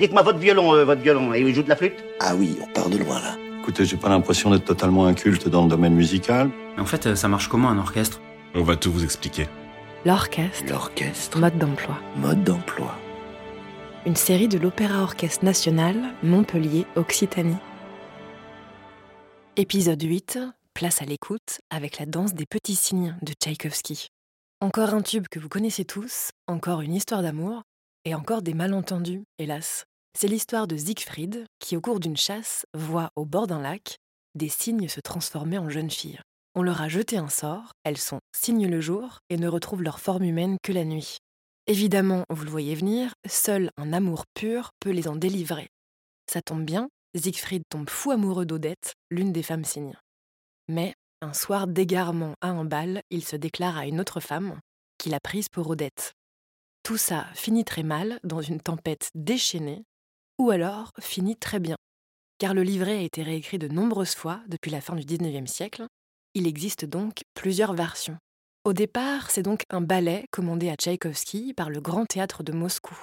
Dites-moi votre violon, euh, votre violon, et il joue de la flûte Ah oui, on part de loin là. Écoutez, j'ai pas l'impression d'être totalement inculte dans le domaine musical. Mais en fait, euh, ça marche comment un orchestre? On va tout vous expliquer. L'orchestre, L'orchestre, mode d'emploi. mode d'emploi. Une série de l'Opéra Orchestre National, Montpellier, Occitanie. Épisode 8, place à l'écoute avec la danse des petits signes de Tchaïkovski. Encore un tube que vous connaissez tous, encore une histoire d'amour, et encore des malentendus, hélas. C'est l'histoire de Siegfried qui, au cours d'une chasse, voit au bord d'un lac des cygnes se transformer en jeunes filles. On leur a jeté un sort, elles sont cygnes le jour et ne retrouvent leur forme humaine que la nuit. Évidemment, vous le voyez venir, seul un amour pur peut les en délivrer. Ça tombe bien, Siegfried tombe fou amoureux d'Odette, l'une des femmes cygnes. Mais, un soir d'égarement à un bal, il se déclare à une autre femme, qu'il a prise pour Odette. Tout ça finit très mal dans une tempête déchaînée, ou alors finit très bien. Car le livret a été réécrit de nombreuses fois depuis la fin du XIXe siècle. Il existe donc plusieurs versions. Au départ, c'est donc un ballet commandé à Tchaïkovski par le Grand Théâtre de Moscou.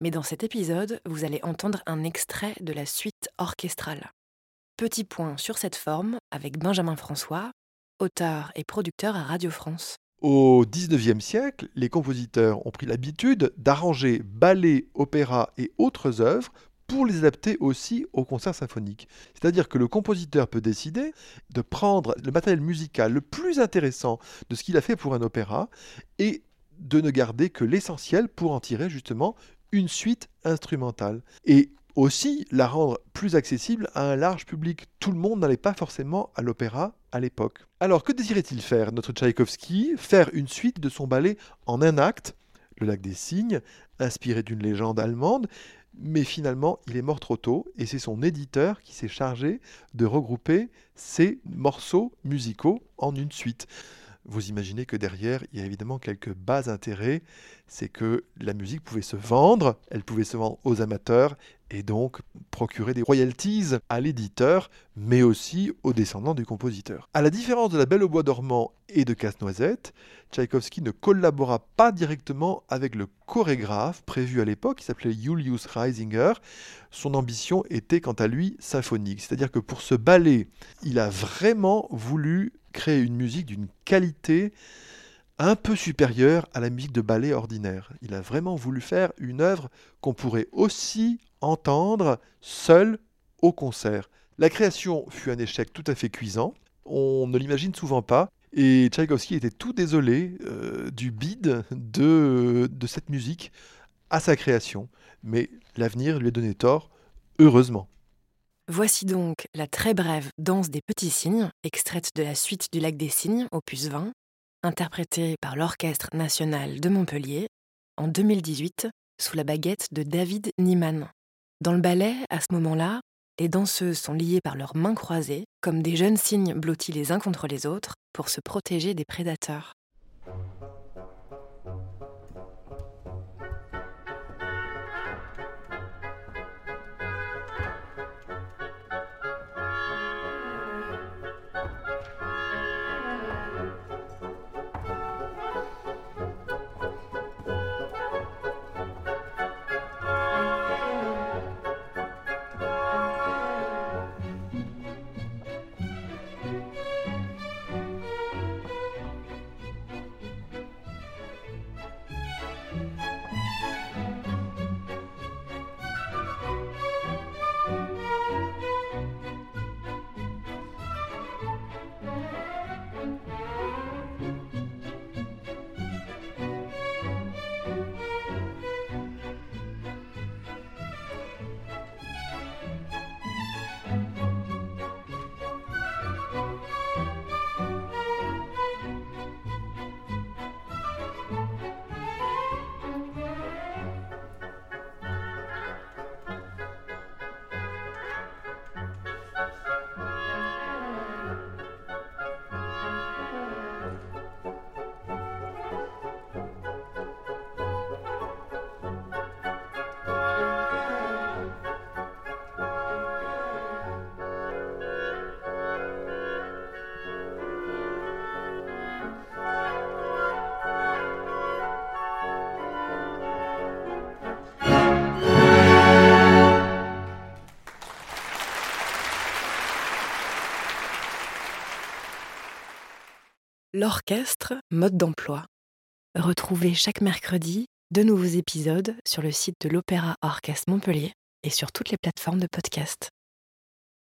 Mais dans cet épisode, vous allez entendre un extrait de la suite orchestrale. Petit point sur cette forme avec Benjamin François, auteur et producteur à Radio France. Au XIXe siècle, les compositeurs ont pris l'habitude d'arranger ballets, opéras et autres œuvres pour les adapter aussi au concert symphonique. C'est-à-dire que le compositeur peut décider de prendre le matériel musical le plus intéressant de ce qu'il a fait pour un opéra et de ne garder que l'essentiel pour en tirer justement une suite instrumentale. Et aussi la rendre plus accessible à un large public. Tout le monde n'allait pas forcément à l'opéra à l'époque. Alors que désirait-il faire, notre Tchaïkovski? Faire une suite de son ballet en un acte, Le lac des cygnes, inspiré d'une légende allemande, mais finalement il est mort trop tôt et c'est son éditeur qui s'est chargé de regrouper ces morceaux musicaux en une suite. Vous imaginez que derrière, il y a évidemment quelques bas intérêts. C'est que la musique pouvait se vendre, elle pouvait se vendre aux amateurs et donc procurer des royalties à l'éditeur, mais aussi aux descendants du compositeur. À la différence de La Belle au bois dormant et de Casse-Noisette, Tchaïkovski ne collabora pas directement avec le chorégraphe prévu à l'époque, qui s'appelait Julius Reisinger. Son ambition était quant à lui symphonique, c'est-à-dire que pour ce ballet, il a vraiment voulu créer une musique d'une qualité un peu supérieure à la musique de ballet ordinaire. Il a vraiment voulu faire une œuvre qu'on pourrait aussi entendre seul au concert. La création fut un échec tout à fait cuisant. On ne l'imagine souvent pas. Et Tchaïkovski était tout désolé euh, du bide de, de cette musique à sa création. Mais l'avenir lui a donné tort, heureusement. Voici donc la très brève Danse des petits cygnes, extraite de la suite du Lac des Cygnes, opus 20, interprétée par l'Orchestre national de Montpellier en 2018 sous la baguette de David Niemann. Dans le ballet, à ce moment-là, les danseuses sont liées par leurs mains croisées, comme des jeunes cygnes blottis les uns contre les autres, pour se protéger des prédateurs. L'orchestre, mode d'emploi. Retrouvez chaque mercredi de nouveaux épisodes sur le site de l'Opéra Orchestre Montpellier et sur toutes les plateformes de podcast.